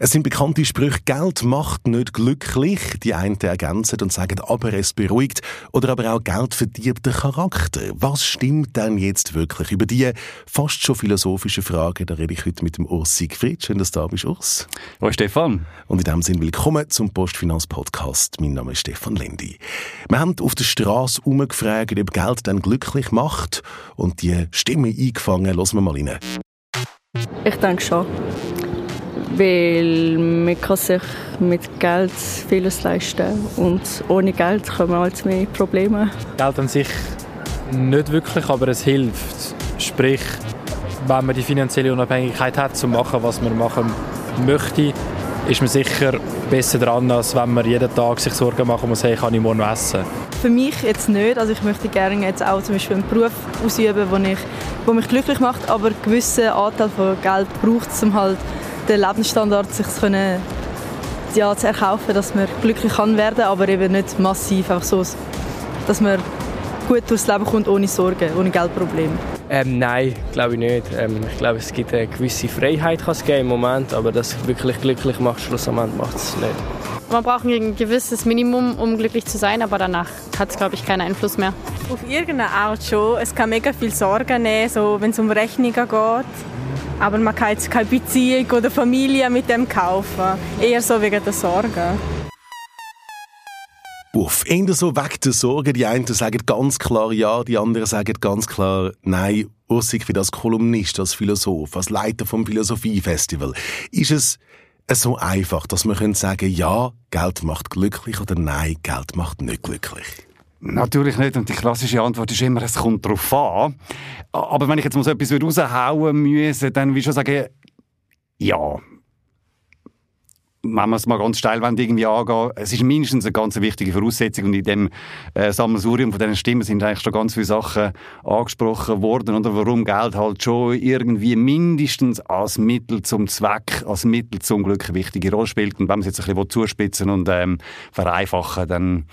Es sind bekannte Sprüche, Geld macht nicht glücklich. Die einen ergänzen und sagen, aber es beruhigt. Oder aber auch Geld verdirbt den Charakter. Was stimmt denn jetzt wirklich? Über die fast schon philosophische Frage, da rede ich heute mit dem Urs Siegfried. Schön, dass du da bist, Urs. Hallo Stefan. Und in dem Sinne willkommen zum Postfinanz-Podcast. Mein Name ist Stefan Lendi. Wir haben auf der Straße umgefragt, ob Geld dann glücklich macht. Und die Stimme eingefangen. Lassen wir mal rein. Ich denke schon weil man kann sich mit Geld vieles leisten und ohne Geld kommen halt mehr Probleme. Geld an sich nicht wirklich, aber es hilft. Sprich, wenn man die finanzielle Unabhängigkeit hat, zu machen, was man machen möchte, ist man sicher besser dran, als wenn man jeden Tag sich Sorgen machen muss, hey, kann ich morgen essen? Für mich jetzt nicht. Also ich möchte gerne jetzt auch zum Beispiel einen Beruf ausüben, der ich, mich glücklich macht, aber einen gewissen Anteil von Geld braucht es, um halt den Lebensstandard sich zu, können, ja, zu erkaufen, dass man glücklich kann werden, aber eben nicht massiv, auch so, dass man gut durchs Leben kommt ohne Sorgen, ohne Geldprobleme. Ähm, nein, glaube ich nicht. Ähm, ich glaube, es gibt eine gewisse Freiheit kann es geben im Moment, aber das wirklich glücklich macht, schlussendlich macht es nicht. Man braucht ein gewisses Minimum, um glücklich zu sein, aber danach hat es, glaube ich, keinen Einfluss mehr. Auf irgendeine Art schon. Es kann mega viel Sorgen nehmen, so wenn es um Rechnungen geht. Aber man kann jetzt keine Beziehung oder Familie mit dem kaufen. Eher so wegen der Sorgen. Uff, eher so wegen der Sorgen. Die einen sagen ganz klar ja, die anderen sagen ganz klar nein. Ursig wie als Kolumnist, als Philosoph, als Leiter vom Philosophiefestival. Ist es so einfach, dass sagen können ja, Geld macht glücklich oder nein, Geld macht nicht glücklich? Natürlich nicht. Und die klassische Antwort ist immer, es kommt darauf an. Aber wenn ich jetzt mal so etwas raushauen müsse, dann würde ich schon sagen, ja. Wenn wir es mal ganz steil irgendwie angehen, es ist mindestens eine ganz wichtige Voraussetzung und in dem äh, Sammelsurium von diesen Stimmen sind eigentlich schon ganz viele Sachen angesprochen worden oder? Warum Geld halt schon irgendwie mindestens als Mittel zum Zweck, als Mittel zum Glück eine wichtige Rolle spielt. Und wenn man es jetzt ein bisschen zuspitzen und ähm, vereinfachen, dann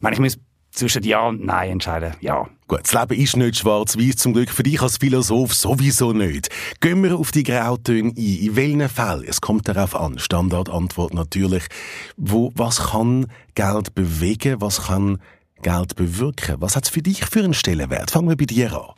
meine ich, muss zwischen Ja und Nein entscheiden. Ja. Gut, das Leben ist nicht schwarz-weiß, zum Glück für dich als Philosoph sowieso nicht. Gehen wir auf die Grautöne ein. In welchen Fällen? Es kommt darauf an. Standardantwort natürlich. Wo, was kann Geld bewegen? Was kann Geld bewirken? Was hat es für dich für einen Stellenwert? Fangen wir bei dir an.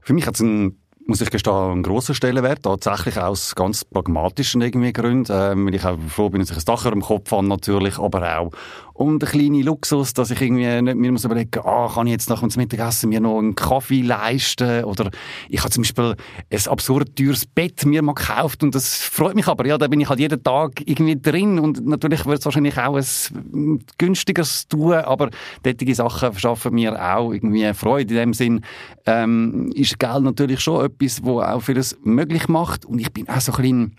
Für mich hat es einen muss ich gestehen, einen grossen Stellenwert, tatsächlich aus ganz pragmatischen irgendwie Gründen, ähm, weil ich auch froh bin, dass ich ein Dach im Kopf habe natürlich, aber auch um den kleinen Luxus, dass ich irgendwie nicht mir muss überlegen, ah, kann ich jetzt nach dem Mittagessen mir noch einen Kaffee leisten? Oder ich habe zum Beispiel ein absurd teures Bett mir mal gekauft und das freut mich aber, ja, da bin ich halt jeden Tag irgendwie drin und natürlich wird es wahrscheinlich auch ein günstigeres tun, aber solche Sachen verschaffen mir auch irgendwie Freude. In dem Sinn, ähm, ist Geld natürlich schon etwas, wo auch vieles möglich macht und ich bin auch so ein bisschen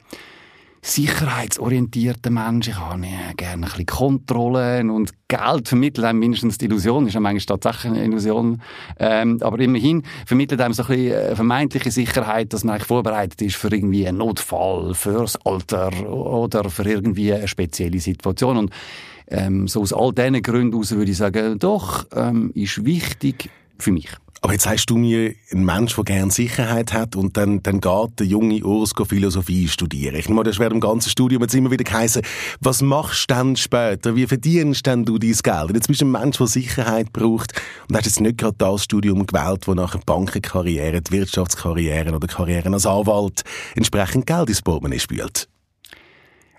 sicherheitsorientierter Mensch. Ich habe gerne ein bisschen Kontrollen und Geld vermittelt. Einem mindestens die Illusion, ist ja manchmal tatsächlich eine Illusion, ähm, aber immerhin vermittelt einem so ein bisschen äh, vermeintliche Sicherheit, dass man eigentlich vorbereitet ist für irgendwie einen Notfall, fürs Alter oder für irgendwie eine spezielle Situation. Und ähm, so aus all diesen Gründen heraus würde ich sagen, doch, ähm, ist wichtig für mich. Aber jetzt sagst du mir, ein Mensch, der gerne Sicherheit hat und dann, dann geht der junge Urs Philosophie studieren. Ich meine, das wäre im ganzen Studium jetzt immer wieder geheißen, was machst du dann später? Wie verdienst denn du dein Geld? Jetzt bist du ein Mensch, der Sicherheit braucht und hast jetzt nicht gerade das Studium gewählt, wo nachher Bankenkarriere, die Wirtschaftskarriere oder Karriere als Anwalt entsprechend Geld ins Portemonnaie spült.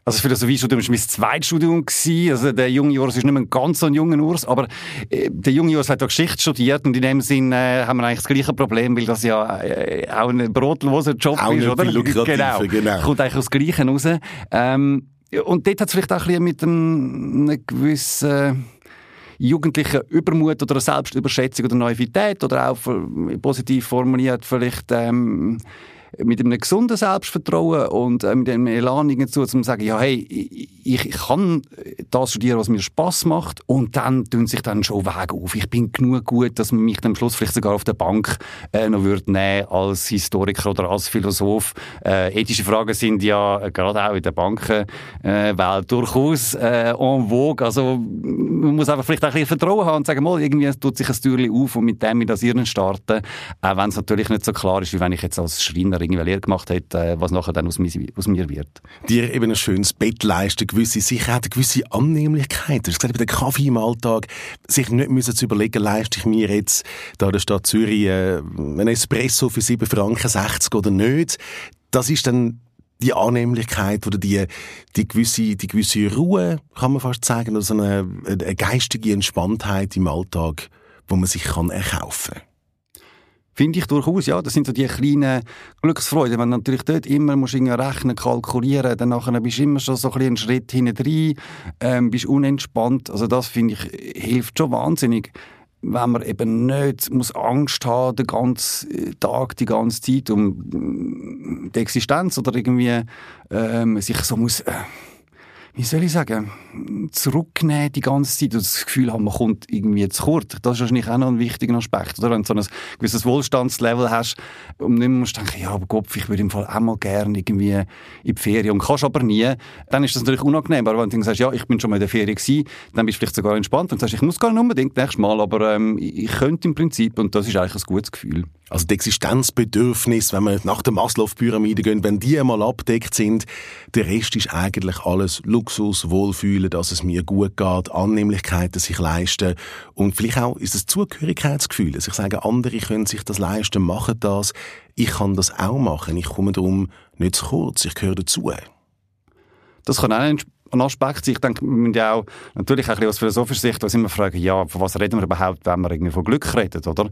Also das Philosophiestudium war mein zweites Studium. Gewesen. Also der junge Urs ist nicht mehr ein ganz so ein junger Urs, aber äh, der junge Urs hat auch Geschichte studiert und in dem Sinn äh, haben wir eigentlich das gleiche Problem, weil das ja äh, auch ein brotloser Job auch ist, oder? Genau. genau. Kommt eigentlich aus dem Gleichen raus. Ähm, und dort hat es vielleicht auch ein bisschen mit einem, einem gewissen jugendlichen Übermut oder Selbstüberschätzung oder Naivität oder auch positiv formuliert vielleicht ähm, mit einem gesunden Selbstvertrauen und äh, mit einem Elan dazu, zu sagen, ja, hey, ich, ich kann das studieren, was mir Spaß macht und dann tun sich dann schon Wege auf. Ich bin genug gut, dass man mich am Schluss vielleicht sogar auf der Bank äh, noch würde nehmen als Historiker oder als Philosoph. Äh, ethische Fragen sind ja gerade auch in der Bankenwelt äh, durchaus äh, en vogue. Also man muss einfach vielleicht auch ein bisschen Vertrauen haben und sagen, mal, irgendwie tut sich ein Türchen auf und mit dem in das Irren starten, auch wenn es natürlich nicht so klar ist, wie wenn ich jetzt als Schreiner er irgendwie Lehre gemacht hat, äh, was nachher dann aus mir, wird. Dir eben ein schönes Bett leisten, gewisse Sicherheit, eine gewisse Annehmlichkeit. Du hast gesagt, bei dem Kaffee im Alltag, sich nicht müssen zu überlegen, leiste ich mir jetzt da in der Stadt Zürich äh, einen Espresso für 7 Franken 60 oder nicht. Das ist dann die Annehmlichkeit oder die, die, gewisse, die gewisse Ruhe, kann man fast sagen, oder so eine, eine geistige Entspanntheit im Alltag, wo man sich kann erkaufen kann. Finde ich durchaus, ja. Das sind so die kleinen Glücksfreuden. Wenn du natürlich dort immer musst rechnen, kalkulieren, dann nachher bist du immer schon so ein einen Schritt hinten ähm, bist unentspannt. Also das, finde ich, hilft schon wahnsinnig wenn man eben nicht muss Angst haben den ganzen Tag, die ganze Zeit um die Existenz oder irgendwie ähm, sich so muss äh, wie soll ich sagen, zurücknehmen die ganze Zeit und das Gefühl haben, man kommt irgendwie zu kurz. Das ist wahrscheinlich auch noch ein wichtiger Aspekt, oder? Wenn du so ein gewisses Wohlstandslevel hast und nicht mehr musst denken, ja, aber Gott, ich würde im Fall auch mal gerne irgendwie in die Ferien und kannst aber nie, dann ist das natürlich unangenehm. Aber wenn du sagst, ja, ich bin schon mal in der Ferien gewesen, dann bist du vielleicht sogar entspannt und sagst, ich muss gar nicht unbedingt nächstes Mal, aber ähm, ich könnte im Prinzip und das ist eigentlich ein gutes Gefühl. Also die Existenzbedürfnisse, wenn wir nach der Maslow-Pyramide gehen, wenn die einmal abdeckt sind, der Rest ist eigentlich alles Luxus, Wohlfühlen, dass es mir gut geht, Annehmlichkeiten sich leisten und vielleicht auch ist es Zugehörigkeitsgefühl, dass ich sage, andere können sich das leisten, machen das, ich kann das auch machen, ich komme darum nicht zu kurz, ich gehöre dazu. Das kann auch ein ein Aspekt. Ich denke, wir müssen ja auch natürlich ein bisschen aus philosophischer Sicht uns immer fragen, ja, von was reden wir überhaupt, wenn wir irgendwie von Glück reden, oder?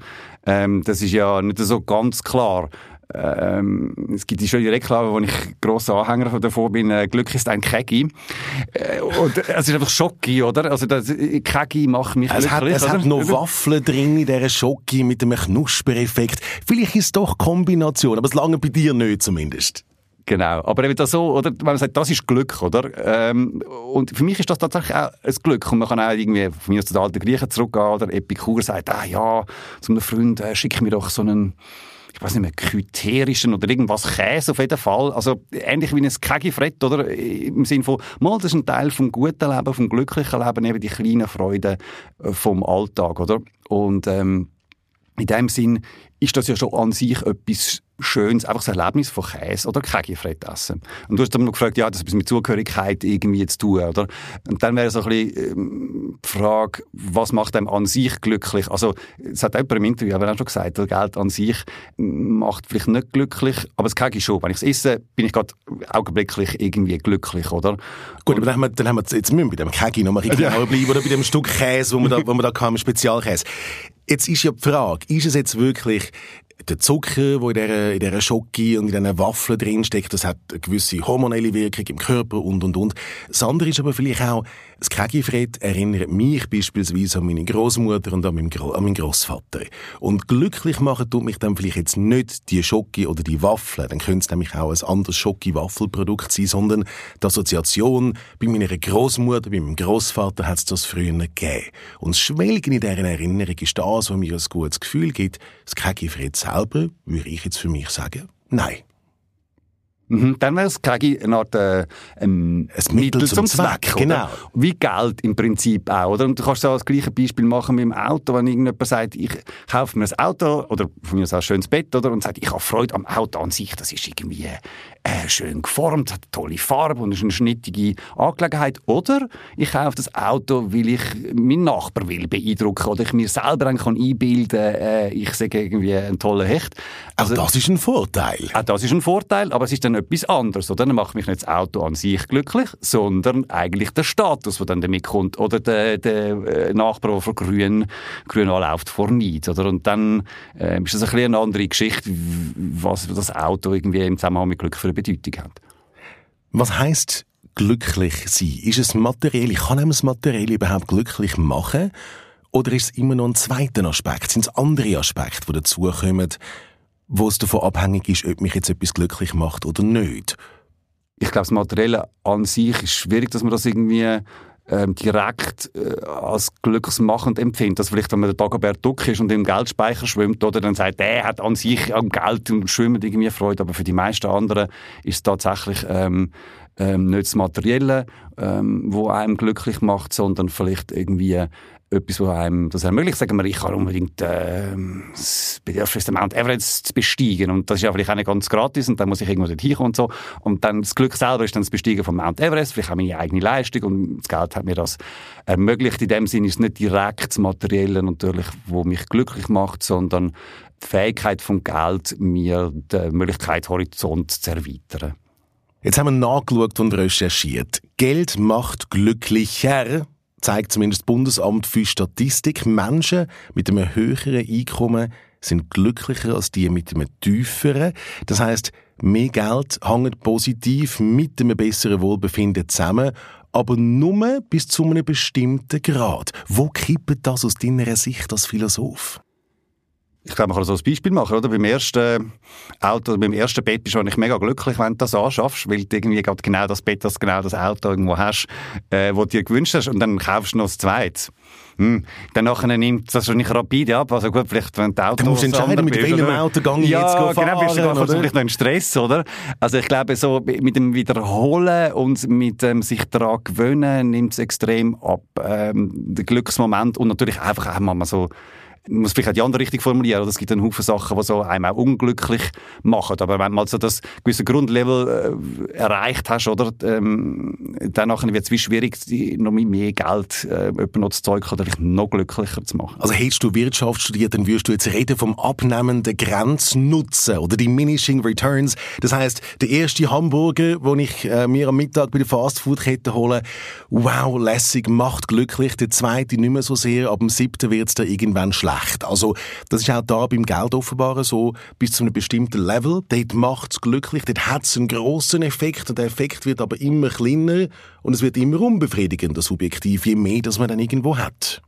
Ähm, das ist ja nicht so ganz klar. Ähm, es gibt die schöne Reklame, wo ich grosser Anhänger davon bin, äh, Glück ist ein Kegi. Äh, und, es ist einfach Schocki, oder? Also das Kegi macht mich es glücklich. Hat, es oder? hat noch Waffeln drin in dieser Schocki mit einem Knuspereffekt. Vielleicht ist es doch Kombination, aber es lange bei dir nicht zumindest. Genau. Aber eben das so, oder, wenn man sagt, das ist Glück, oder? Ähm, und für mich ist das tatsächlich auch ein Glück. Und man kann auch irgendwie von mir aus zu den alten Griechen zurückgehen, oder Epikur sagt, ah ja, zu einem Freund, äh, schick mir doch so einen, ich weiß nicht mehr, kyterischen oder irgendwas Käse auf jeden Fall. Also ähnlich wie ein Kegifrett, oder? Im Sinne von, mal, das ist ein Teil vom guten Leben, vom glücklichen Leben, eben die kleinen Freuden äh, vom Alltag, oder? Und ähm, in dem Sinn ist das ja schon an sich etwas schönes, einfach ein Erlebnis von Käse oder Kägefrett essen. Und du hast dann noch gefragt, ja, das hat mit Zugehörigkeit irgendwie zu tun, oder? Und dann wäre so ein bisschen ähm, die Frage, was macht einem an sich glücklich? Also, es hat jemand im Interview aber auch schon gesagt, das Geld an sich macht vielleicht nicht glücklich, aber das Kägi schon. Wenn ich es esse, bin ich gerade augenblicklich irgendwie glücklich, oder? Gut, aber dann haben wir, dann haben wir jetzt müssen wir bei dem Kägi noch mal ein bisschen ja. bleiben, oder bei dem Stück Käse, wo wir da, wo wir da kam, Spezialkäse. Jetzt ist ja die Frage, ist es jetzt wirklich der Zucker, der in dieser, in und in diesen Waffeln drinsteckt, das hat eine gewisse hormonelle Wirkung im Körper und, und, und. Das andere ist aber vielleicht auch, das Kegifred erinnert mich beispielsweise an meine Großmutter und an meinen, Gro an meinen Großvater. Und glücklich machen tut mich dann vielleicht jetzt nicht die Schoki oder die Waffeln, dann könnte es nämlich auch ein anderes Schoki-Waffelprodukt sein, sondern die Assoziation bei meiner Großmutter, bei meinem Großvater hat es das früher gegeben. Und das Schwelgen in dieser Erinnerung ist das, was mir ein gutes Gefühl gibt. Das Kegifred selber, würde ich jetzt für mich sagen, nein. Mhm, dann wäre es eine Art äh, ein, ein Mittel, Mittel zum, Zweck. Zweck genau. Wie Geld im Prinzip auch. Oder? Und du kannst auch das gleiche Beispiel machen mit dem Auto, wenn irgendjemand sagt, ich kaufe mir ein Auto oder von mir aus ein schönes Bett oder, und sagt, ich habe Freude am Auto an sich, das ist irgendwie äh, schön geformt, hat eine tolle Farbe und ist eine schnittige Angelegenheit. Oder ich kaufe das Auto, weil ich meinen Nachbar will beeindrucken oder ich mir selber kann einbilden äh, ich sage irgendwie ein toller Hecht. Also, auch das ist ein Vorteil. Auch das ist ein Vorteil, aber es ist dann etwas anderes. Oder? Dann macht mich nicht das Auto an sich glücklich, sondern eigentlich der Status, der dann damit kommt. Oder der, der äh, Nachbar, der vor grün, grün anläuft, vor Neid. Oder? Und dann äh, ist das ein bisschen eine andere Geschichte, was das Auto irgendwie im Zusammenhang mit Glück für Bedeutung hat. Was heißt glücklich sein? Ist es materiell? Kann einem das Materiell überhaupt glücklich machen? Oder ist es immer noch ein zweiter Aspekt? Sind es andere Aspekte, die dazukommen, wo es davon abhängig ist, ob mich jetzt etwas glücklich macht oder nicht? Ich glaube, das Materielle an sich ist schwierig, dass man das irgendwie ähm, direkt äh, als glücksmachend empfindet. Dass vielleicht, wenn man der Dagobert Duck ist und im Geldspeicher schwimmt, oder dann sagt, der hat an sich am Geld und schwimmt irgendwie Freude. Aber für die meisten anderen ist es tatsächlich ähm, ähm, nicht das Materielle, ähm, wo einem glücklich macht, sondern vielleicht irgendwie etwas, was einem das ermöglicht. Sagen wir, ich kann unbedingt äh, das Bedürfnis, den Mount Everest zu besteigen. Und das ist ja vielleicht auch nicht ganz gratis und dann muss ich irgendwo dort hinkommen und so. Und dann das Glück selber ist dann das Besteigen vom Mount Everest, vielleicht auch meine eigene Leistung und das Geld hat mir das ermöglicht. In dem Sinne ist es nicht direkt das Materielle natürlich, wo mich glücklich macht, sondern die Fähigkeit vom Geld, mir die Möglichkeit, Horizont zu erweitern. Jetzt haben wir nachgeschaut und recherchiert. Geld macht glücklicher zeigt zumindest das Bundesamt für Statistik, Menschen mit einem höheren Einkommen sind glücklicher als die mit einem tieferen. Das heißt, mehr Geld hängt positiv mit einem besseren Wohlbefinden zusammen, aber nur bis zu einem bestimmten Grad. Wo kippt das aus deiner Sicht als Philosoph? Ich glaube, man kann so ein Beispiel machen, oder? Beim ersten Auto, beim ersten Bett bist du eigentlich mega glücklich, wenn du das anschaffst, weil du irgendwie gerade genau das Bett, das genau das Auto irgendwo hast, äh, wo du dir gewünscht hast, und dann kaufst du noch das zweite. Hm. Dann nachher nimmt das schon nicht rapide ab. Also gut, vielleicht, wenn du Auto Du musst entscheiden, mit welchem Auto gehe ich ja, jetzt fahren, genau, bist du dann oder? vielleicht noch in Stress, oder? Also ich glaube, so mit dem Wiederholen und mit dem sich daran gewöhnen, nimmt es extrem ab, ähm, der Glücksmoment und natürlich einfach auch mal so man muss vielleicht auch die andere richtig formulieren, oder? Es gibt einen Haufen Sachen, die so einem auch unglücklich machen. Aber wenn mal so das gewisse Grundlevel äh, erreicht hast, oder, ähm, dann wird es wie schwierig, noch mit mehr Geld äh, noch zu Zeug oder vielleicht noch glücklicher zu machen. Also hättest du Wirtschaft studiert, dann würdest du jetzt reden vom abnehmenden Grenznutzen oder diminishing returns. Das heißt, der erste Hamburger, den ich äh, mir am Mittag bei der Fastfood-Kette hole, wow, lässig, macht glücklich. Der zweite nicht mehr so sehr, ab dem siebten wird es dann irgendwann schlecht schlecht. Also, das ist auch da beim Geld offenbar so, bis zu einem bestimmten Level. Dort macht es glücklich, dort hat es einen grossen Effekt und der Effekt wird aber immer kleiner und es wird immer unbefriedigender subjektiv, je mehr das man dann irgendwo hat.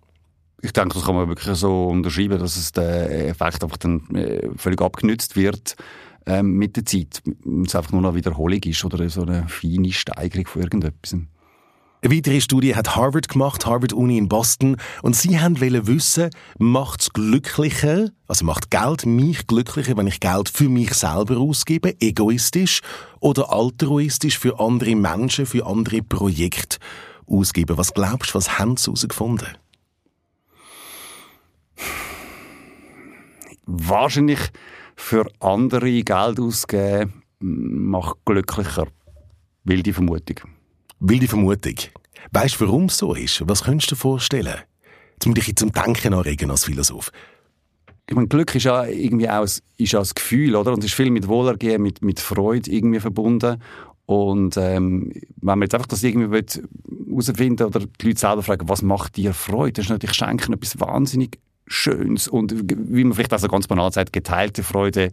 Ich denke, das kann man wirklich so unterschreiben, dass es der Effekt einfach dann äh, völlig abgenützt wird ähm, mit der Zeit. Und es einfach nur noch Wiederholung ist oder so eine feine Steigerung von irgendetwas. Eine weitere Studie hat Harvard gemacht, Harvard Uni in Boston, und sie haben wissen, macht es glücklicher, also macht Geld mich glücklicher, wenn ich Geld für mich selber ausgebe, egoistisch oder altruistisch für andere Menschen, für andere Projekte ausgebe. Was glaubst du, was haben sie herausgefunden? Wahrscheinlich für andere Geld ausgeben macht glücklicher. Wilde Vermutung. Wilde Vermutung. Weißt du, warum es so ist? Was könntest du dir vorstellen? Ich dich zum Denken anregen als Philosoph. Ich meine, Glück ist ja irgendwie auch, ist auch ein Gefühl, oder? Und es ist viel mit Wohlergehen, mit, mit Freude irgendwie verbunden. Und ähm, wenn man jetzt einfach das irgendwie herausfinden oder die Leute selber fragen, was macht dir Freude, das ist natürlich Schenken etwas wahnsinnig Schönes und wie man vielleicht also ganz banal sagt, geteilte Freude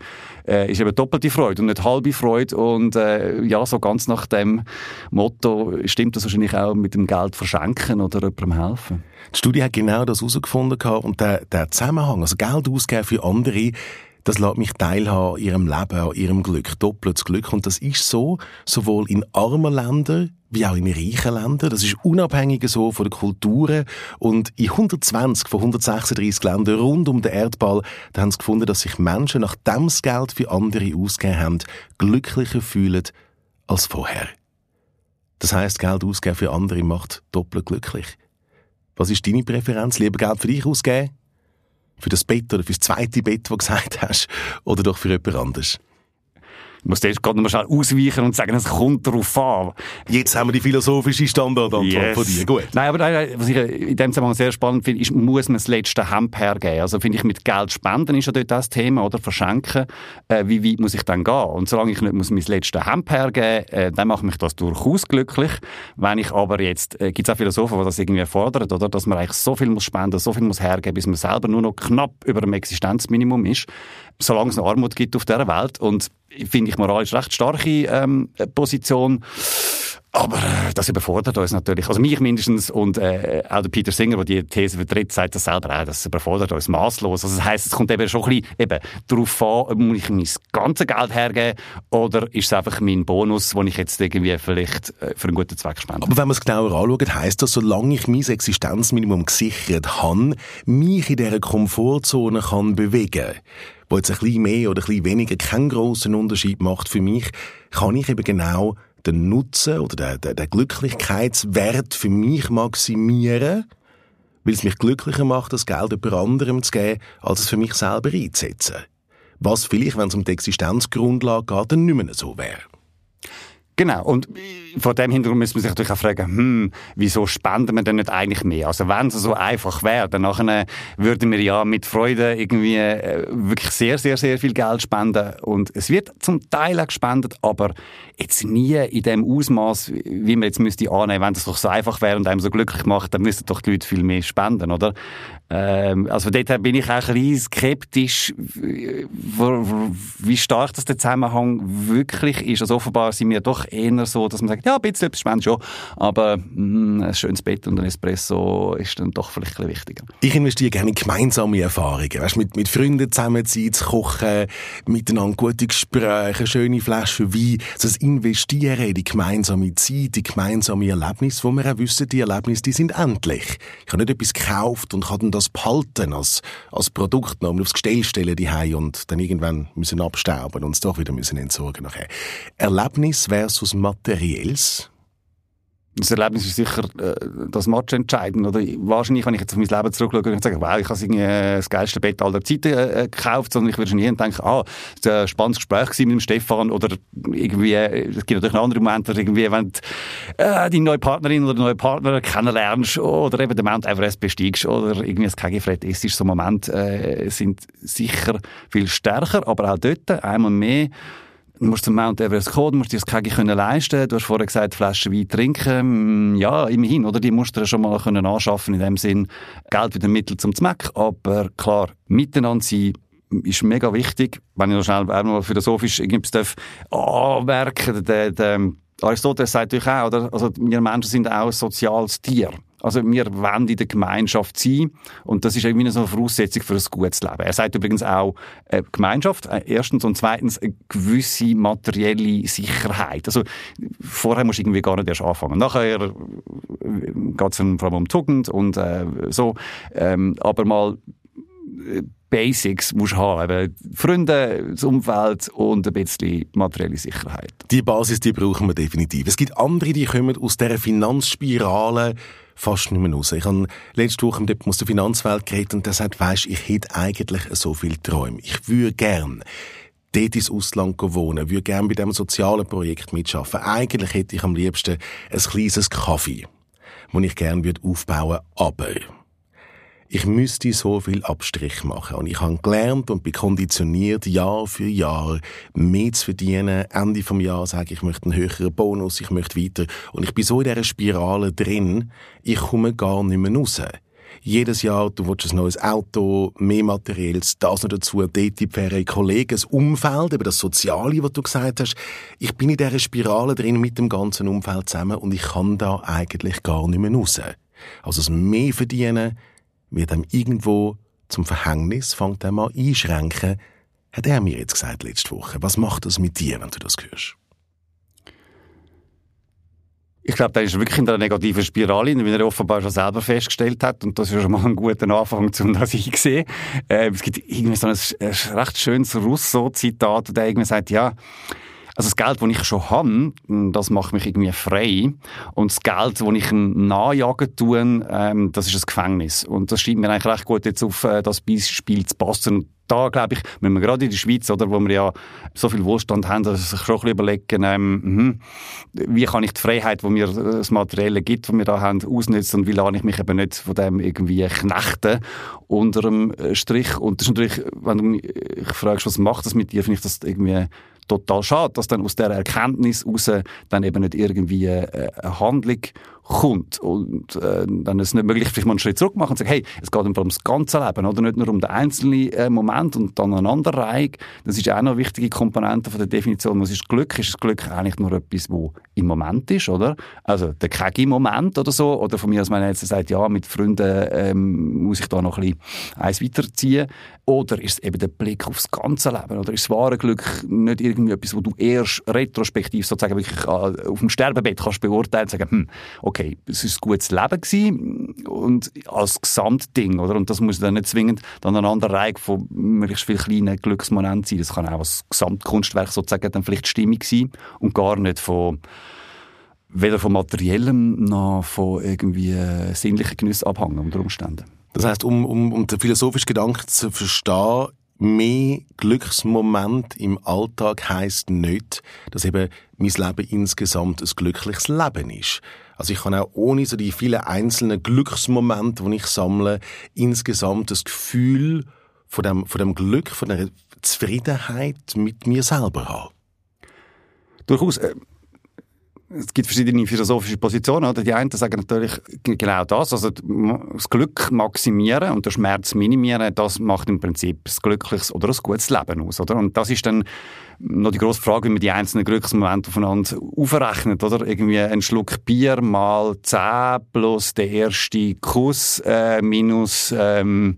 äh, ist eben doppelte Freude und nicht halbe Freude und äh, ja, so ganz nach dem Motto stimmt das wahrscheinlich auch mit dem Geld verschenken oder jemandem helfen. Die Studie hat genau das herausgefunden und der, der Zusammenhang, also Geld ausgeben für andere, das lässt mich teilhaben an ihrem Leben, an ihrem Glück, doppeltes Glück. Und das ist so, sowohl in armen Ländern wie auch in reichen Ländern. Das ist unabhängig so von den Kulturen. Und in 120 von 136 Ländern rund um den Erdball, da haben sie gefunden, dass sich Menschen, nachdem sie Geld für andere ausgegeben haben, glücklicher fühlen als vorher. Das heißt, Geld ausgeben für andere macht doppelt glücklich. Was ist deine Präferenz? Lieber Geld für dich ausgeben? Für das Bett oder für das zweite Bett, das du gesagt hast? Oder doch für jemand anderes? Ich muss jetzt gerade noch mal schnell ausweichen und sagen, es kommt darauf an. Jetzt haben wir die philosophische Standardantwort yes. von dir. Gut. Nein, aber nein, was ich in dem Zusammenhang sehr spannend finde, ist, muss man das letzte Hemd hergeben. Also finde ich, mit Geld spenden ist ja dort das Thema, oder? Verschenken. Äh, wie weit muss ich dann gehen? Und solange ich nicht muss mein letztes Hemd hergeben äh, dann macht mich das durchaus glücklich. Wenn ich aber jetzt, äh, gibt es auch Philosophen, die das irgendwie fordern, oder? Dass man eigentlich so viel muss spenden, so viel muss hergeben, bis man selber nur noch knapp über dem Existenzminimum ist. Solange es noch Armut gibt auf dieser Welt. Und finde ich moralisch recht starke ähm, Position. Aber äh, das überfordert uns natürlich. Also mich mindestens und äh, auch der Peter Singer, der die These vertritt, sagt das selber auch, das überfordert uns maßlos. Also das heisst, es kommt eben schon ein bisschen eben darauf an, muss ich mein ganzes Geld hergeben oder ist es einfach mein Bonus, den ich jetzt irgendwie vielleicht äh, für einen guten Zweck spende. Aber wenn man es genauer anschaut, heisst das, solange ich mein Existenzminimum gesichert habe, mich in dieser Komfortzone kann bewegen wo jetzt ein bisschen mehr oder ein bisschen weniger keinen grossen Unterschied macht für mich, kann ich eben genau den Nutzen oder den, den, Glücklichkeitswert für mich maximieren, weil es mich glücklicher macht, das Geld jemand anderem zu geben, als es für mich selber einzusetzen. Was vielleicht, wenn es um die Existenzgrundlage geht, dann nicht mehr so wäre. Genau. Und vor dem Hintergrund müssen wir sich natürlich auch fragen, hm, wieso spenden wir denn nicht eigentlich mehr? Also wenn es so einfach wäre, dann nachher würden wir ja mit Freude irgendwie äh, wirklich sehr, sehr, sehr viel Geld spenden. Und es wird zum Teil auch gespendet, aber jetzt nie in dem Ausmaß, wie man jetzt müsste annehmen. Wenn es doch so einfach wäre und einem so glücklich macht, dann müssten doch die Leute viel mehr spenden, oder? Ähm, also dort bin ich auch ein bisschen skeptisch, wie stark das der Zusammenhang wirklich ist. Also offenbar sind wir doch eher so, dass man sagt, ja, ein bisschen etwas spenden schon, aber mh, hm, ein schönes Bett und ein Espresso ist dann doch vielleicht ein bisschen wichtiger. Ich investiere gerne in gemeinsame Erfahrungen. Weißt, mit, mit Freunden zusammen zu kochen, miteinander gute Gespräche, schöne Flaschen Wein. Also das Investieren in die gemeinsame Zeit, die gemeinsame Erlebnisse, wo wir auch wissen, die Erlebnisse, die sind endlich. Ich habe nicht etwas gekauft und kann das behalten als, als Produkt noch aufs Gestell stellen die und dann irgendwann müssen abstauben und es doch wieder müssen entsorgen nachher. Erlebnis versus Materielles das Erlebnis ist sicher äh, das Match entscheidend. Oder wahrscheinlich, wenn ich jetzt auf mein Leben zurückschaue und sage, wow, ich habe äh, das geilste Bett aller Zeiten äh, gekauft, sondern ich würde nie denken, ah, es war ein spannendes Gespräch mit dem Stefan oder irgendwie, äh, es gibt natürlich andere Momente, irgendwie, wenn du äh, die neue Partnerin oder neue Partner kennenlernst oder eben den Mount Everest besteigst oder irgendwie das KG-Fred ist, so Momente äh, sind sicher viel stärker, aber auch dort einmal mehr Du musst zum Mount Everest kommen, du musst dir das Kegi können leisten. Du hast vorher gesagt, Flaschen Wein trinken. Mm, ja, immerhin, oder? Die musst du schon mal können anschaffen, in dem Sinn, Geld wieder Mittel zum Zweck. Aber klar, miteinander sein ist mega wichtig. Wenn ich noch schnell einmal philosophisch irgendwas anmerken darf, der, der Aristoteles sagt natürlich auch, oder? Also, wir Menschen sind auch ein soziales Tier. Also wir wollen in der Gemeinschaft sein und das ist irgendwie so eine Voraussetzung für ein gutes Leben. Er sagt übrigens auch äh, Gemeinschaft, äh, erstens und zweitens eine gewisse materielle Sicherheit. Also vorher musst du irgendwie gar nicht erst anfangen. Nachher äh, geht es vor allem um Tugend und äh, so. Ähm, aber mal äh, Basics musst haben. Freunde, das Umfeld und ein bisschen materielle Sicherheit. Die Basis, die brauchen wir definitiv. Es gibt andere, die kommen aus dieser Finanzspirale fast nicht mehr raus. Ich habe letzte Woche mit aus der Finanzwelt geredet und der sagt, weisst, ich hätte eigentlich so viele Träume. Ich würde gern dort ins Ausland wohnen, würde gern bei diesem sozialen Projekt mitschaffen. Eigentlich hätte ich am liebsten ein kleines Kaffee, das ich gern aufbauen würde, aber ich müsste so viel Abstrich machen. Und ich habe gelernt und bin konditioniert, Jahr für Jahr mehr zu verdienen. Ende vom Jahr sage ich, ich möchte einen höheren Bonus, ich möchte weiter. Und ich bin so in dieser Spirale drin, ich komme gar nicht mehr raus. Jedes Jahr, du willst ein neues Auto, mehr Materials, das noch dazu, dort die Ferien, Kollegen, das Umfeld, eben das Soziale, was du gesagt hast. Ich bin in dieser Spirale drin mit dem ganzen Umfeld zusammen und ich kann da eigentlich gar nicht mehr raus. Also das mehr verdienen, wird ihm irgendwo zum Verhängnis, fängt er mal einschränken, hat er mir jetzt gesagt letzte Woche. Was macht das mit dir, wenn du das hörst? Ich glaube, der ist wirklich in einer negativen Spirale, wie er offenbar schon selber festgestellt hat. Und das ist schon mal ein guter Anfang, um das ich sehe. Äh, es gibt irgendwie so ein, ein recht schönes Rousseau-Zitat, der irgendwie sagt, ja, also das Geld, das ich schon habe, das macht mich irgendwie frei. Und das Geld, das ich nachjagen tue, ähm, das ist ein Gefängnis. Und das scheint mir eigentlich recht gut jetzt auf äh, das Beispiel zu passen da, glaube ich, wenn wir gerade in der Schweiz, oder, wo wir ja so viel Wohlstand haben, dass sich schon ein bisschen überlegen, ähm, mh, wie kann ich die Freiheit, die mir das Materielle gibt, die wir da haben, ausnutzen und wie lade ich mich eben nicht von dem irgendwie knechten unter dem Strich. Und das ist natürlich, wenn du mich fragst, was macht das mit dir, finde ich das irgendwie total schade, dass dann aus der Erkenntnis heraus dann eben nicht irgendwie äh, eine Handlung kommt und äh, dann ist es nicht möglich, vielleicht mal einen Schritt zurück machen und sagen, hey, es geht um das ganze Leben, oder nicht nur um den einzelnen äh, Moment und dann Reihe. Das ist auch eine wichtige Komponente von der Definition. Was ist Glück? Ist das Glück eigentlich nur etwas, wo im Moment ist, oder? Also der Kegi-Moment oder so, oder von mir aus meine jetzt sagt, ja, mit Freunden ähm, muss ich da noch ein bisschen eins weiterziehen. Oder ist es eben der Blick aufs ganze Leben? Oder ist das wahre Glück nicht irgendwie etwas, wo du erst retrospektiv sozusagen wirklich äh, auf dem Sterbebett kannst beurteilen und sagen, hm, okay, es ist ein gutes Leben gewesen und als Gesamtding, oder? Und das muss dann nicht zwingend dann eine andere Reihe von möglichst vielen kleinen Glücksmomenten sein. Das kann auch als Gesamtkunstwerk sozusagen dann vielleicht stimmig sein und gar nicht von weder von materiellem noch von irgendwie äh, sinnlichen Genuss abhängen unter Umständen. Das heißt, um, um, um den philosophischen Gedanken zu verstehen, mehr Glücksmoment im Alltag heißt nicht, dass eben mein Leben insgesamt ein glückliches Leben ist. Also ich kann auch ohne so die vielen einzelnen Glücksmomente, die ich sammle, insgesamt das Gefühl von dem, von dem Glück, von der Zufriedenheit mit mir selber haben. Durchaus. Äh es gibt verschiedene philosophische Positionen. Oder? Die einen sagen natürlich genau das, also das Glück maximieren und den Schmerz minimieren, das macht im Prinzip ein glückliches oder ein gutes Leben aus. Oder? Und das ist dann noch die grosse Frage, wie man die einzelnen Glücksmomente aufeinander aufrechnet, oder? Irgendwie ein Schluck Bier mal 10 plus der erste Kuss äh, minus ähm,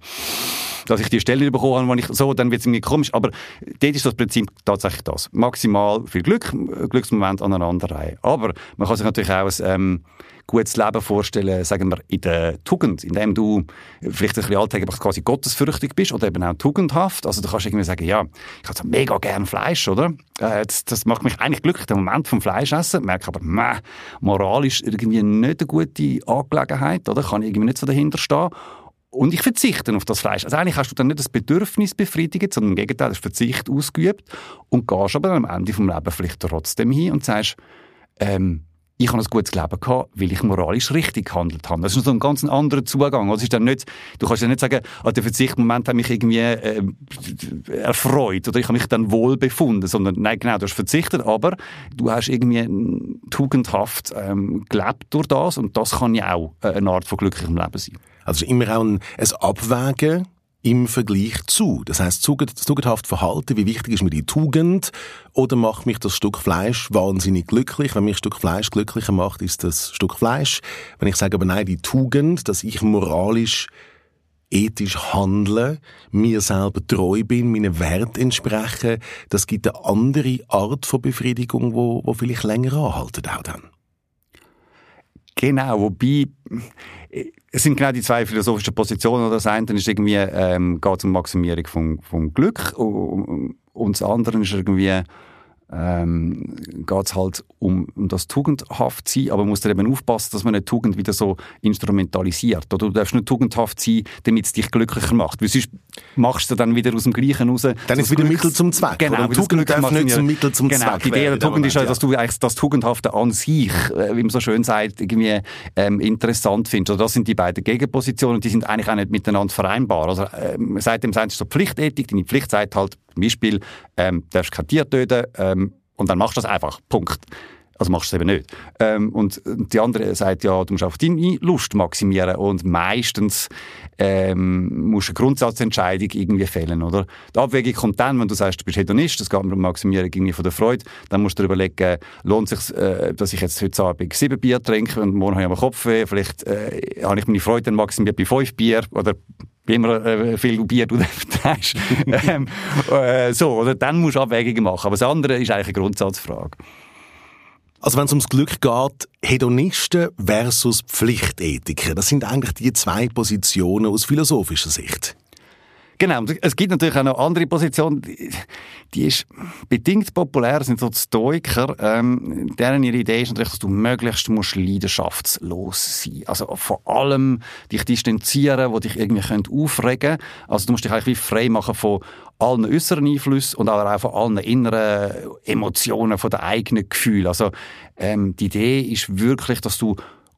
dass ich die Stelle bekommen habe, wo ich so, dann wird es irgendwie komisch. Aber dort ist das Prinzip tatsächlich das. Maximal viel Glück, Glücksmoment aneinanderreihen. Aber man kann sich natürlich auch ein ähm, gutes Leben vorstellen, sagen wir, in der Tugend, indem du vielleicht ein bisschen alltäglich quasi gottesfürchtig bist oder eben auch tugendhaft. Also du kannst irgendwie sagen, ja, ich habe mega gern Fleisch, oder? Äh, das, das, macht mich eigentlich glücklich, der Moment vom Fleisch essen. Merke aber, meh, moralisch irgendwie nicht eine gute Angelegenheit, oder? Kann ich irgendwie nicht so dahinter stehen. Und ich verzichte auf das Fleisch. Also eigentlich hast du dann nicht das Bedürfnis befriedigt, sondern im Gegenteil, das Verzicht ausgeübt und gehst aber am Ende vom Leben vielleicht trotzdem hin und sagst, ähm, ich habe ein gutes Leben gehabt, weil ich moralisch richtig gehandelt habe. Das ist so ein ganz anderer Zugang. Also ist dann nicht, du kannst ja nicht sagen, ah, der Verzichtmoment hat mich irgendwie äh, erfreut oder ich habe mich dann wohl befunden, sondern nein, genau, du hast verzichtet, aber du hast irgendwie tugendhaft ähm, gelebt durch das und das kann ja auch äh, eine Art von glücklichem Leben sein. Also immer auch ein, ein Abwägen im Vergleich zu. Das heißt, tugendhaft Verhalten, wie wichtig ist mir die Tugend oder macht mich das Stück Fleisch wahnsinnig glücklich? Wenn mich ein Stück Fleisch glücklicher macht, ist das Stück Fleisch. Wenn ich sage aber nein, die Tugend, dass ich moralisch ethisch handle, mir selber treu bin, meinen Wert entspreche, das gibt eine andere Art von Befriedigung, wo, wo vielleicht länger anhaltet auch dann. Genau, wobei es sind genau die zwei philosophischen Positionen. Das eine ist irgendwie ähm, geht um Maximierung vom, vom Glück und, das andere ist irgendwie ähm, geht es halt um, um das tugendhaft sein, aber man muss eben aufpassen, dass man eine Tugend wieder so instrumentalisiert. Oder du darfst nicht tugendhaft sein, damit es dich glücklicher macht. Weil sonst machst du dann wieder aus dem Gleichen raus. Dann ist es wieder Mittel zum Zweck. Genau, Tugend darf nicht zum Mittel zum genau, Zweck Die Idee der Tugend ist ja, dass du eigentlich das Tugendhafte an sich, äh, wie man so schön sagt, irgendwie ähm, interessant findest. Also das sind die beiden Gegenpositionen, die sind eigentlich auch nicht miteinander vereinbar. Also äh, sagt dem Sein ist so Pflichtethik, deine Pflicht sagt halt, zum Beispiel, ähm, darfst kein Tier töten, ähm, und dann machst du das einfach. Punkt. Also machst du es eben nicht. Ähm, und die andere sagt ja, du musst auf deine Lust maximieren und meistens ähm, musst du eine Grundsatzentscheidung irgendwie fällen, oder? Die Abwägung kommt dann, wenn du sagst, du bist Hedonist, das geht um Maximierung irgendwie von der Freude, dann musst du dir überlegen, lohnt es sich, äh, dass ich jetzt heute Abend sieben Bier trinke und morgen habe ich am Kopfweh, vielleicht äh, habe ich meine Freude dann maximiert bei fünf Bier oder wie immer äh, viel Bier du verträgst. ähm, äh, so, oder dann musst du Abwägungen machen. Aber das andere ist eigentlich eine Grundsatzfrage. Also wenn es ums Glück geht, Hedonisten versus Pflichtethiker, das sind eigentlich die zwei Positionen aus philosophischer Sicht. Genau, es gibt natürlich auch noch andere Positionen, die ist bedingt populär, sind so die Stoiker. Ähm, deren ihre Idee ist natürlich, dass du möglichst musst leidenschaftslos sein Also vor allem dich distanzieren, wo dich irgendwie aufregen Also du musst dich eigentlich frei machen von allen äußeren Einflüssen und auch von allen inneren Emotionen, von den eigenen Gefühlen. Also ähm, die Idee ist wirklich, dass du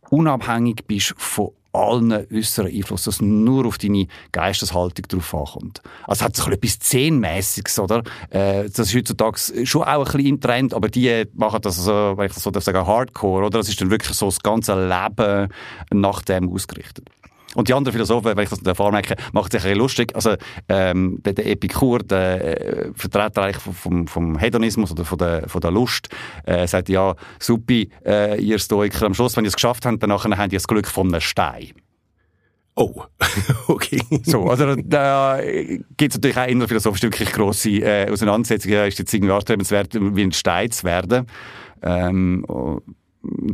unabhängig bist von allen äußeren Einfluss, dass nur auf deine Geisteshaltung drauf ankommt. Also es hat so etwas Zehnmäßiges, oder? Äh, das ist heutzutage schon auch ein bisschen im Trend, aber die machen das so, wenn ich das so darf sagen, Hardcore, oder? Das ist dann wirklich so das ganze Leben nach dem ausgerichtet. Und die anderen Philosophen, wenn ich das davor merke, macht sich ein bisschen lustig. Also, ähm, der, der Epikur, der äh, Vertreter eigentlich vom, vom Hedonismus oder von der, von der Lust, äh, sagt, ja, supi, äh, ihr Stoiker, am Schluss, wenn ihr es geschafft habt, dann habt ihr das Glück von einem Stein. Oh, okay. So, also da gibt es natürlich auch in der Philosophie wirklich grosse äh, Auseinandersetzungen. Ist jetzt irgendwie anstrebenswert, wie ein Stein zu werden? Ähm,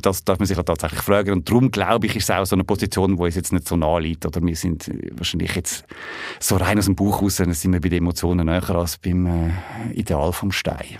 das darf man sich auch tatsächlich fragen. Und darum glaube ich, ist es auch so eine Position, wo es jetzt nicht so nahe liegt. Oder wir sind wahrscheinlich jetzt so rein aus dem Buch raus, dann sind wir bei den Emotionen näher als beim äh, Ideal vom Stein.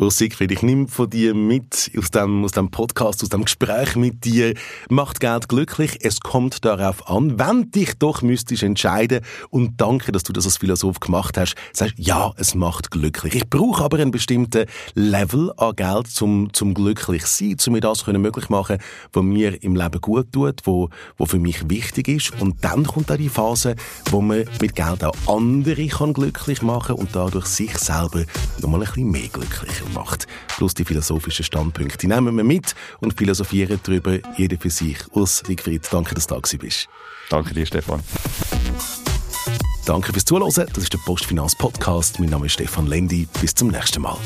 Urs Siegfried, ich nehme von dir mit aus dem, aus dem Podcast, aus dem Gespräch mit dir. Macht Geld glücklich? Es kommt darauf an, wenn dich doch müsstest entscheiden und danke, dass du das als Philosoph gemacht hast, sagst, ja, es macht glücklich. Ich brauche aber einen bestimmten Level an Geld, zum, zum glücklich sein, um mir das möglich machen, was mir im Leben gut tut, wo, wo für mich wichtig ist. Und dann kommt auch die Phase, wo man mit Geld auch andere kann glücklich machen und dadurch sich selber nochmal ein bisschen mehr glücklicher macht. Plus die philosophischen Standpunkte. Die nehmen wir mit und philosophieren darüber, jeder für sich. Urs Siegfried, danke, dass du da bist. Danke dir, Stefan. Danke fürs Zuhören. Das ist der Postfinanz Podcast. Mein Name ist Stefan Lendi. Bis zum nächsten Mal.